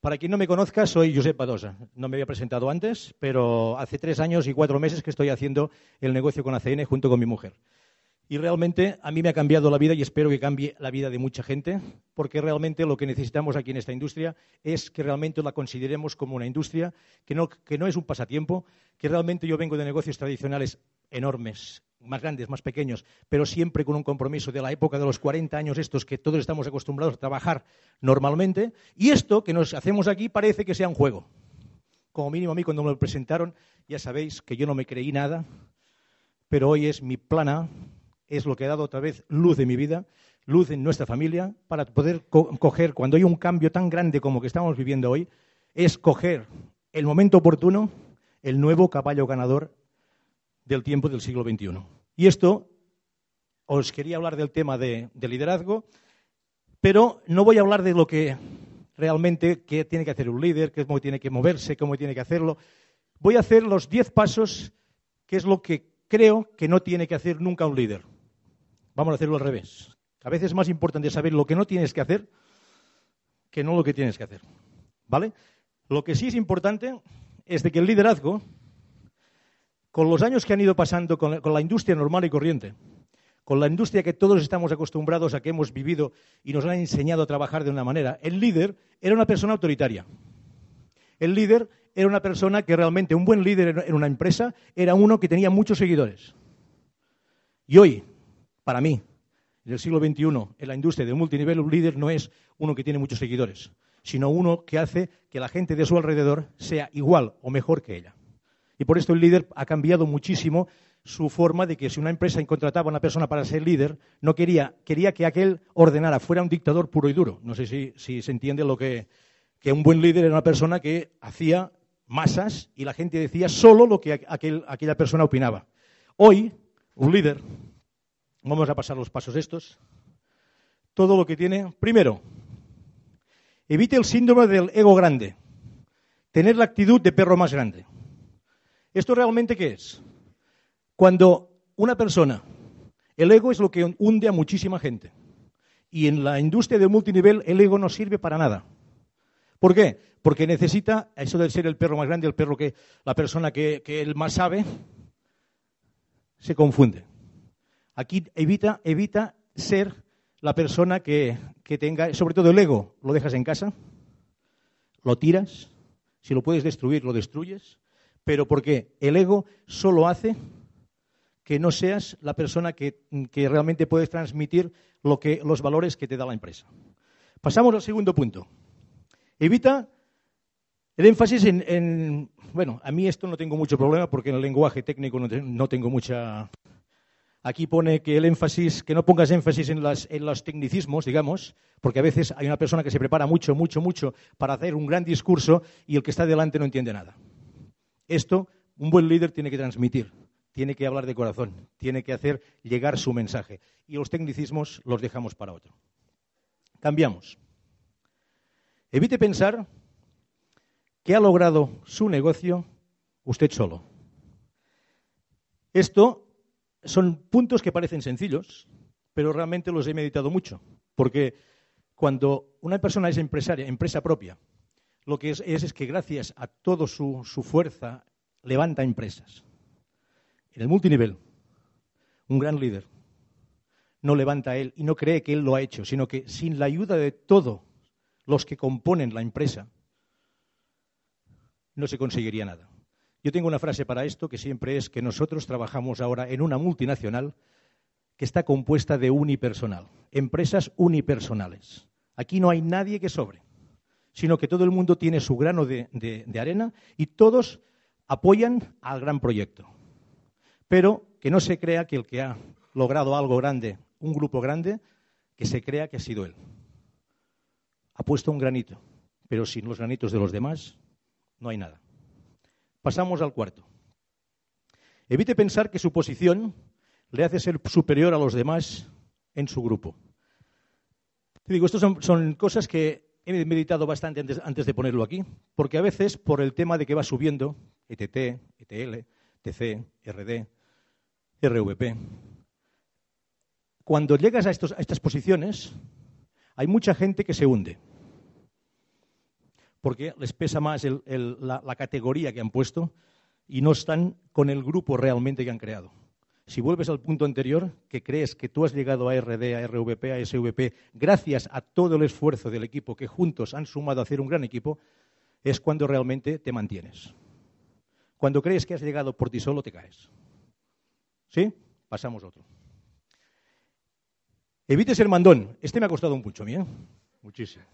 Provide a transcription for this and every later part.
Para quien no me conozca, soy Josep Badosa. No me había presentado antes, pero hace tres años y cuatro meses que estoy haciendo el negocio con ACN junto con mi mujer. Y realmente a mí me ha cambiado la vida y espero que cambie la vida de mucha gente, porque realmente lo que necesitamos aquí en esta industria es que realmente la consideremos como una industria, que no, que no es un pasatiempo, que realmente yo vengo de negocios tradicionales enormes, más grandes, más pequeños, pero siempre con un compromiso de la época de los 40 años estos que todos estamos acostumbrados a trabajar normalmente. Y esto que nos hacemos aquí parece que sea un juego. Como mínimo a mí cuando me lo presentaron, ya sabéis que yo no me creí nada, pero hoy es mi plana, es lo que ha dado otra vez luz de mi vida, luz en nuestra familia, para poder coger, cuando hay un cambio tan grande como que estamos viviendo hoy, es coger el momento oportuno, el nuevo caballo ganador del tiempo del siglo XXI. Y esto, os quería hablar del tema de, liderazgo, pero no voy a hablar de lo que realmente qué tiene que hacer un líder, cómo tiene que moverse, cómo tiene que hacerlo. Voy a hacer los diez pasos, que es lo que creo que no tiene que hacer nunca un líder. Vamos a hacerlo al revés. A veces es más importante saber lo que no tienes que hacer que no lo que tienes que hacer. ¿Vale? Lo que sí es importante es de que el liderazgo con los años que han ido pasando con, la industria normal y corriente, con la industria que todos estamos acostumbrados a que hemos vivido y nos han enseñado a trabajar de una manera, el líder era una persona autoritaria. El líder era una persona que realmente, un buen líder en una empresa, era uno que tenía muchos seguidores. Y hoy, para mí, en el siglo XXI, en la industria de multinivel, un líder no es uno que tiene muchos seguidores, sino uno que hace que la gente de su alrededor sea igual o mejor que ella. Y por esto el líder ha cambiado muchísimo su forma de que si una empresa contrataba a una persona para ser líder, no quería, quería que aquel ordenara, fuera un dictador puro y duro. No sé si, se entiende lo que, que un buen líder era una persona que hacía masas y la gente decía solo lo que aquella persona opinaba. Hoy, un líder, vamos a pasar los pasos estos, todo lo que tiene, primero, evite el síndrome del ego grande, tener la actitud de perro más grande. ¿Esto realmente qué es? Cuando una persona, el ego es lo que hunde a muchísima gente. Y en la industria del multinivel el ego no sirve para nada. ¿Por qué? Porque necesita, eso de ser el perro más grande, el perro que, la persona que, él más sabe, se confunde. Aquí evita, evita ser la persona que, que tenga, sobre todo el ego, lo dejas en casa, lo tiras, si lo puedes destruir, lo destruyes, pero porque el ego solo hace que no seas la persona que, realmente puedes transmitir lo que, los valores que te da la empresa. Pasamos al segundo punto. Evita el énfasis en, bueno, a mí esto no tengo mucho problema porque en el lenguaje técnico no, tengo mucha... Aquí pone que el énfasis, que no pongas énfasis en, en los tecnicismos, digamos, porque a veces hay una persona que se prepara mucho, mucho, mucho para hacer un gran discurso y el que está delante no entiende nada. Esto un buen líder tiene que transmitir, tiene que hablar de corazón, tiene que hacer llegar su mensaje. Y los tecnicismos los dejamos para otro. Cambiamos. Evite pensar que ha logrado su negocio usted solo. Esto son puntos que parecen sencillos, pero realmente los he meditado mucho, porque cuando una persona es empresaria, empresa propia, lo que es, es, que gracias a toda su, fuerza levanta empresas. En el multinivel, un gran líder no levanta él y no cree que él lo ha hecho, sino que sin la ayuda de todos los que componen la empresa, no se conseguiría nada. Yo tengo una frase para esto que siempre es que nosotros trabajamos ahora en una multinacional que está compuesta de unipersonal, empresas unipersonales. Aquí no hay nadie que sobre sino que todo el mundo tiene su grano de, arena y todos apoyan al gran proyecto. Pero que no se crea que el que ha logrado algo grande, un grupo grande, que se crea que ha sido él. Ha puesto un granito, pero sin los granitos de los demás no hay nada. Pasamos al cuarto. Evite pensar que su posición le hace ser superior a los demás en su grupo. Te digo, estas son, cosas que he meditado bastante antes, de ponerlo aquí, porque a veces, por el tema de que va subiendo, ETT, ETL, TC, RD, RVP, cuando llegas a, estas posiciones, hay mucha gente que se hunde, porque les pesa más la categoría que han puesto y no están con el grupo realmente que han creado. Si vuelves al punto anterior, que crees que tú has llegado a RD, a RVP, a SVP, gracias a todo el esfuerzo del equipo que juntos han sumado a hacer un gran equipo, es cuando realmente te mantienes. Cuando crees que has llegado por ti solo, te caes. ¿Sí? Pasamos a otro. Evite ser mandón. Este me ha costado mucho, ¿eh? Muchísimo.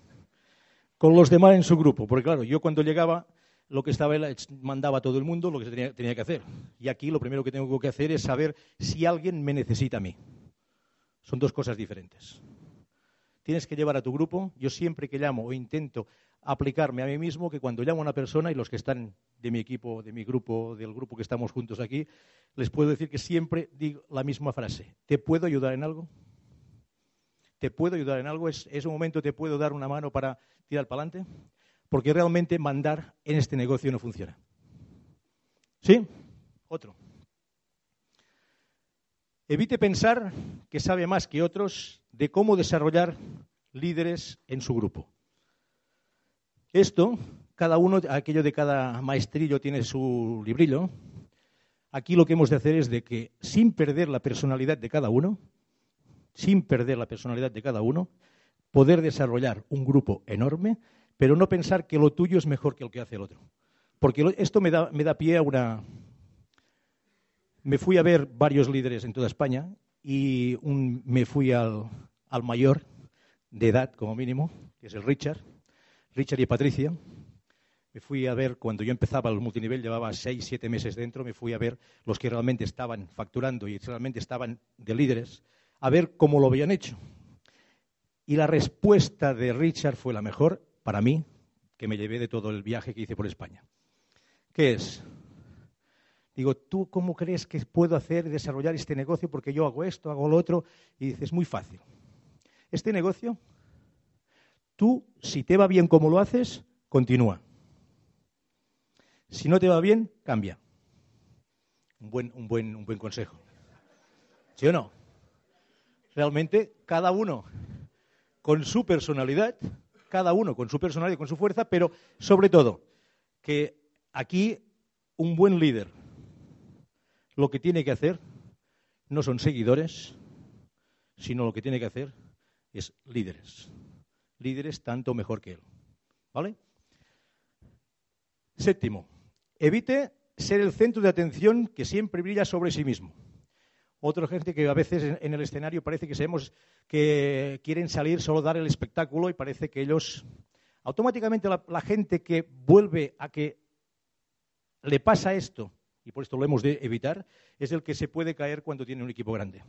Con los demás en su grupo. Porque claro, yo cuando llegaba, lo que estaba él mandaba a todo el mundo lo que tenía, que hacer. Y aquí lo primero que tengo que hacer es saber si alguien me necesita a mí. Son dos cosas diferentes. Tienes que llevar a tu grupo. Yo siempre que llamo o intento aplicarme a mí mismo que cuando llamo a una persona y los que están de mi equipo, de mi grupo, del grupo que estamos juntos aquí, les puedo decir que siempre digo la misma frase. ¿Te puedo ayudar en algo? ¿Te puedo ayudar en algo? ¿Es, un momento te puedo dar una mano para tirar para adelante? Porque realmente mandar en este negocio no funciona. ¿Sí? Otro. Evite pensar que sabe más que otros de cómo desarrollar líderes en su grupo. Esto, cada uno, aquello de cada maestrillo tiene su librillo. Aquí lo que hemos de hacer es de que, sin perder la personalidad de cada uno, sin perder la personalidad de cada uno, poder desarrollar un grupo enorme, pero no pensar que lo tuyo es mejor que lo que hace el otro. Porque esto me da, me da pie a una... Me fui a ver varios líderes en toda España y me fui al, al mayor de edad, como mínimo, que es el Richard, Richard y Patricia. Me fui a ver, cuando yo empezaba el multinivel, llevaba seis, siete meses dentro, me fui a ver los que realmente estaban facturando y realmente estaban de líderes a ver cómo lo habían hecho. Y la respuesta de Richard fue la mejor para mí, que me llevé de todo el viaje que hice por España. ¿Qué es? Digo, ¿tú cómo crees que puedo hacer y desarrollar este negocio? Porque yo hago esto, hago lo otro. Y dices, muy fácil. Este negocio, tú, si te va bien como lo haces, continúa. Si no te va bien, cambia. Un buen, un buen, un buen consejo. ¿Sí o no? realmente cada uno con su personalidad, cada uno con su personalidad y con su fuerza, pero sobre todo que aquí un buen líder lo que tiene que hacer no son seguidores, sino lo que tiene que hacer es líderes. Líderes tanto mejor que él. ¿Vale? Séptimo, evite ser el centro de atención que siempre brilla sobre sí mismo. Otra gente que a veces en el escenario parece que sabemos que quieren salir solo dar el espectáculo y parece que ellos automáticamente la, gente que vuelve a que le pasa esto y por esto lo hemos de evitar es el que se puede caer cuando tiene un equipo grande.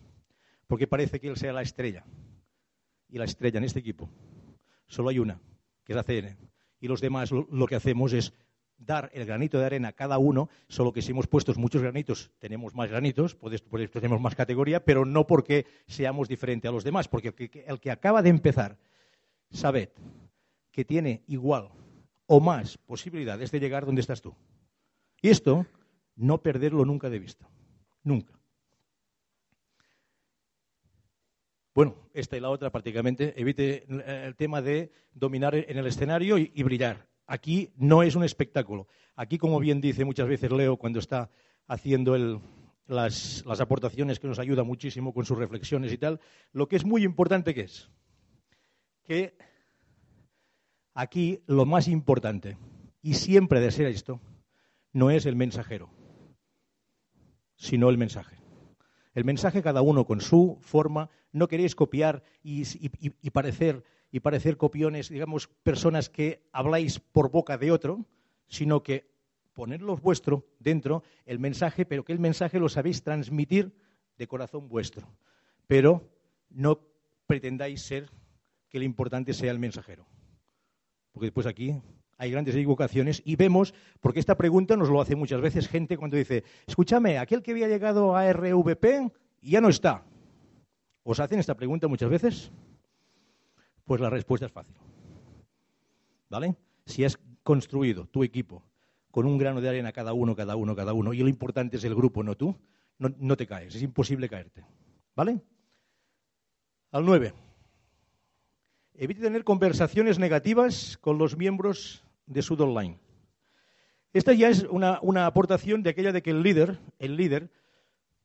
Porque parece que él sea la estrella. Y la estrella en este equipo. Solo hay una que es la CN y los demás lo que hacemos es dar el granito de arena a cada uno, solo que si hemos puesto muchos granitos, tenemos más granitos, tenemos más categoría, pero no porque seamos diferentes a los demás, porque el que, el que acaba de empezar, sabed que tiene igual o más posibilidades de llegar donde estás tú. Y esto, no perderlo nunca de vista. Nunca. Bueno, esta y la otra prácticamente. Evite el tema de dominar en el escenario y brillar. Aquí no es un espectáculo. Aquí, como bien dice muchas veces Leo cuando está haciendo las, aportaciones que nos ayuda muchísimo con sus reflexiones y tal, lo que es muy importante que es que aquí lo más importante, y siempre de ser esto, no es el mensajero, sino el mensaje. El mensaje cada uno con su forma, no queréis copiar y parecer copiones, digamos, personas que habláis por boca de otro, sino que ponerlos vuestro dentro, el mensaje, pero que el mensaje lo sabéis transmitir de corazón vuestro. Pero no pretendáis ser que lo importante sea el mensajero. porque después aquí hay grandes equivocaciones y vemos, porque esta pregunta nos lo hace muchas veces gente cuando dice, escúchame, aquel que había llegado a RVP ya no está. ¿Os hacen esta pregunta muchas veces? Pues la respuesta es fácil. ¿Vale? Si has construido tu equipo con un grano de arena cada uno, cada uno, cada uno, y lo importante es el grupo, no tú, no, te caes, es imposible caerte. ¿Vale? Al 9. Evite tener conversaciones negativas con los miembros de Sud Online. Esta ya es una, aportación de aquella de que el líder, el líder,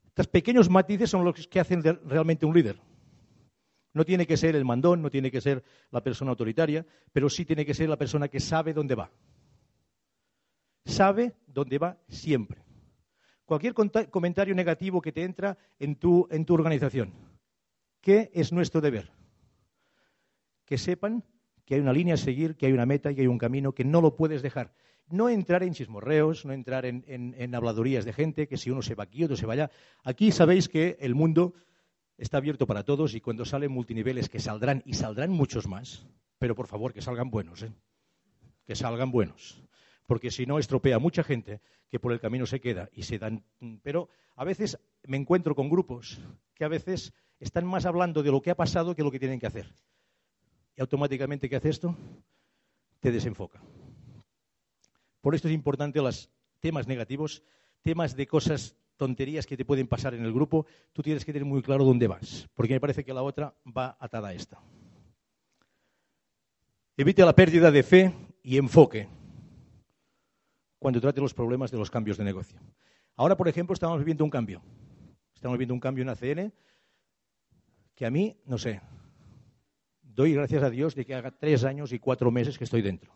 estos pequeños matices son los que hacen realmente un líder. No tiene que ser el mandón, no tiene que ser la persona autoritaria, pero sí tiene que ser la persona que sabe dónde va. Sabe dónde va siempre. Cualquier comentario negativo que te entra en tu, en tu organización, ¿qué es nuestro deber? Que sepan que hay una línea a seguir, que hay una meta y que hay un camino que no lo puedes dejar. No entrar en chismorreos, no entrar en, habladurías de gente, que si uno se va aquí, otro se va allá. Aquí sabéis que el mundo está abierto para todos y cuando salen multiniveles, que saldrán y saldrán muchos más, pero por favor que salgan buenos, ¿eh? que salgan buenos. Porque si no, estropea mucha gente que por el camino se queda y se dan. Pero a veces me encuentro con grupos que a veces están más hablando de lo que ha pasado que lo que tienen que hacer y automáticamente ¿qué hace esto? Te desenfoca. Por esto es importante los temas negativos, temas de cosas, tonterías que te pueden pasar en el grupo, tú tienes que tener muy claro dónde vas, porque me parece que la otra va atada a esta. Evite la pérdida de fe y enfoque cuando trate los problemas de los cambios de negocio. Ahora, por ejemplo, estamos viviendo un cambio. Estamos viviendo un cambio en ACN que a mí, no sé, doy gracias a Dios de que haga tres años y cuatro meses que estoy dentro.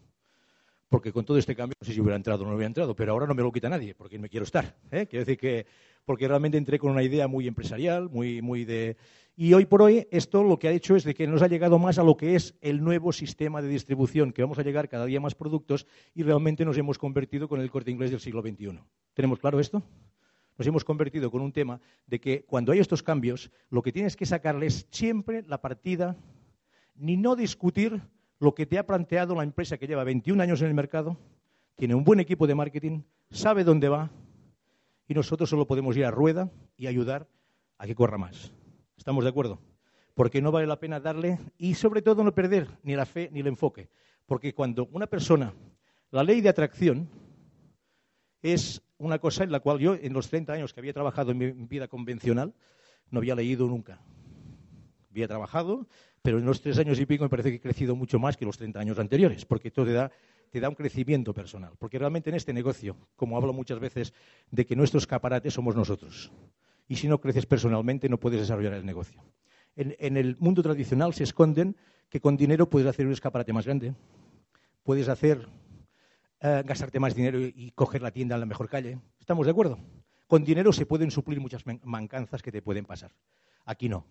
Porque con todo este cambio, no sé si hubiera entrado o no hubiera entrado, pero ahora no me lo quita nadie, porque me quiero estar. ¿eh? Quiero decir que, porque realmente entré con una idea muy empresarial, muy, muy de. Y hoy por hoy, esto lo que ha hecho es de que nos ha llegado más a lo que es el nuevo sistema de distribución, que vamos a llegar cada día más productos y realmente nos hemos convertido con el corte inglés del siglo XXI. ¿Tenemos claro esto? nos hemos convertido con un tema de que cuando hay estos cambios, lo que tienes que sacarles siempre la partida ni no discutir lo que te ha planteado la empresa que lleva 21 años en el mercado, tiene un buen equipo de marketing, sabe dónde va y nosotros solo podemos ir a rueda y ayudar a que corra más. ¿Estamos de acuerdo? Porque no vale la pena darle y sobre todo no perder ni la fe ni el enfoque. Porque cuando una persona, la ley de atracción es una cosa en la cual yo en los 30 años que había trabajado en mi vida convencional no había leído nunca. Había trabajado, pero en los tres años y pico me parece que he crecido mucho más que los 30 años anteriores, porque esto te da, te da un crecimiento personal. Porque realmente en este negocio, como hablo muchas veces, de que nuestro escaparate somos nosotros. Y si no creces personalmente, no puedes desarrollar el negocio. En, el mundo tradicional se esconden que con dinero puedes hacer un escaparate más grande, puedes hacer eh, gastarte más dinero y, coger la tienda en la mejor calle. ¿Estamos de acuerdo? Con dinero se pueden suplir muchas mancanzas que te pueden pasar. Aquí no.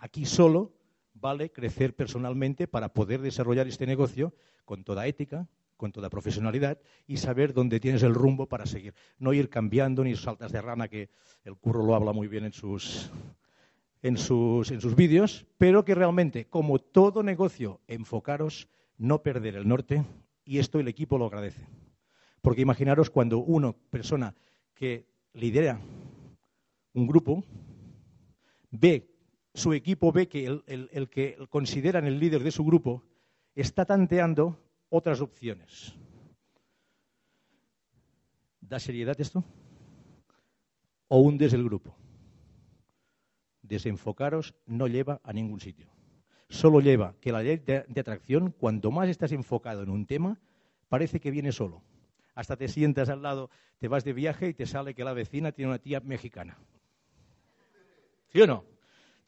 Aquí solo vale crecer personalmente para poder desarrollar este negocio con toda ética, con toda profesionalidad y saber dónde tienes el rumbo para seguir. No ir cambiando ni saltas de rana, que el curro lo habla muy bien en sus, en sus, en sus vídeos, pero que realmente, como todo negocio, enfocaros, no perder el norte y esto el equipo lo agradece. Porque imaginaros cuando una persona que lidera un grupo ve su equipo ve que el, que consideran el líder de su grupo está tanteando otras opciones. ¿Da seriedad esto? ¿O hundes el grupo? Desenfocaros no lleva a ningún sitio. Solo lleva que la ley de, de atracción, cuanto más estás enfocado en un tema, parece que viene solo. Hasta te sientas al lado, te vas de viaje y te sale que la vecina tiene una tía mexicana. ¿Sí o no?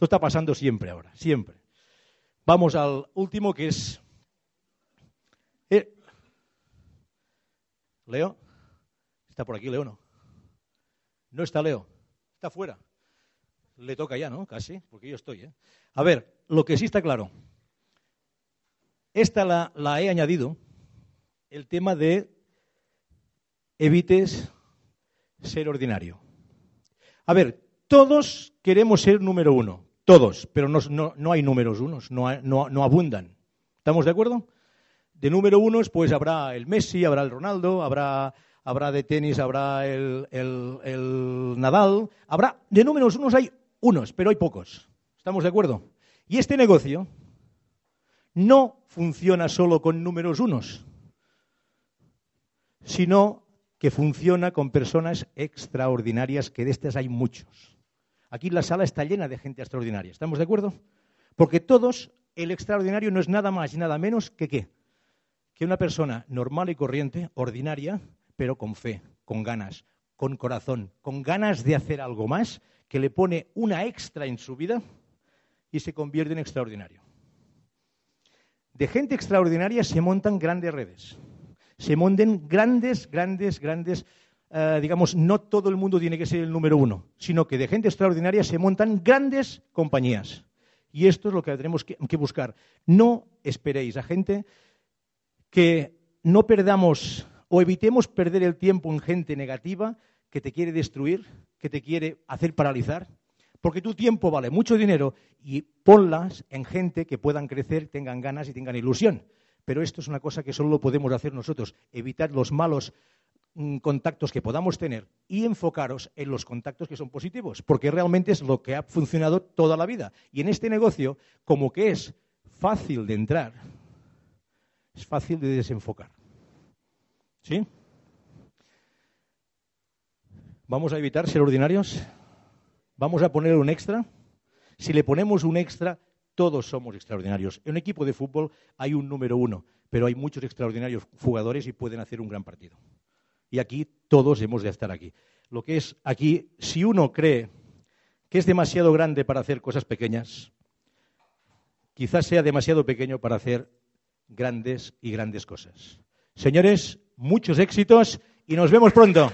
Esto está pasando siempre ahora, siempre. Vamos al último que es... Eh, Leo. ¿Está por aquí Leo no? No está Leo. Está fuera. Le toca ya, ¿no? Casi, porque yo estoy. ¿eh? A ver, lo que sí está claro. Esta la, la he añadido, el tema de evites ser ordinario. A ver, todos queremos ser número uno, todos, pero no, hay números unos, no, no, abundan. ¿Estamos de acuerdo? De número unos, pues habrá el Messi, habrá el Ronaldo, habrá, habrá de tenis, habrá el, el, el Nadal. Habrá, de números unos hay unos, pero hay pocos. ¿Estamos de acuerdo? Y este negocio no funciona solo con números unos, sino que funciona con personas extraordinarias, que de estas hay muchos. Aquí la sala está llena de gente extraordinaria. ¿Estamos de acuerdo? Porque todos, el extraordinario no es nada más y nada menos que qué? Que una persona normal y corriente, ordinaria, pero con fe, con ganas, con corazón, con ganas de hacer algo más, que le pone una extra en su vida y se convierte en extraordinario. De gente extraordinaria se montan grandes redes, se montan grandes, grandes, grandes, eh, digamos, no todo el mundo tiene que ser el número uno, sino que de gente extraordinaria se montan grandes compañías. Y esto es lo que tenemos que, que buscar. No esperéis a gente que no perdamos o evitemos perder el tiempo en gente negativa que te quiere destruir, que te quiere hacer paralizar, porque tu tiempo vale mucho dinero y ponlas en gente que puedan crecer, tengan ganas y tengan ilusión. Pero esto es una cosa que solo lo podemos hacer nosotros, evitar los malos contactos que podamos tener y enfocaros en los contactos que son positivos, porque realmente es lo que ha funcionado toda la vida. Y en este negocio, como que es fácil de entrar, es fácil de desenfocar. ¿Sí? ¿Vamos a evitar ser ordinarios? ¿Vamos a poner un extra? Si le ponemos un extra, todos somos extraordinarios. En un equipo de fútbol hay un número uno, pero hay muchos extraordinarios jugadores y pueden hacer un gran partido. Y aquí todos hemos de estar aquí. Lo que es aquí, si uno cree que es demasiado grande para hacer cosas pequeñas, quizás sea demasiado pequeño para hacer grandes y grandes cosas. Señores, muchos éxitos y nos vemos pronto.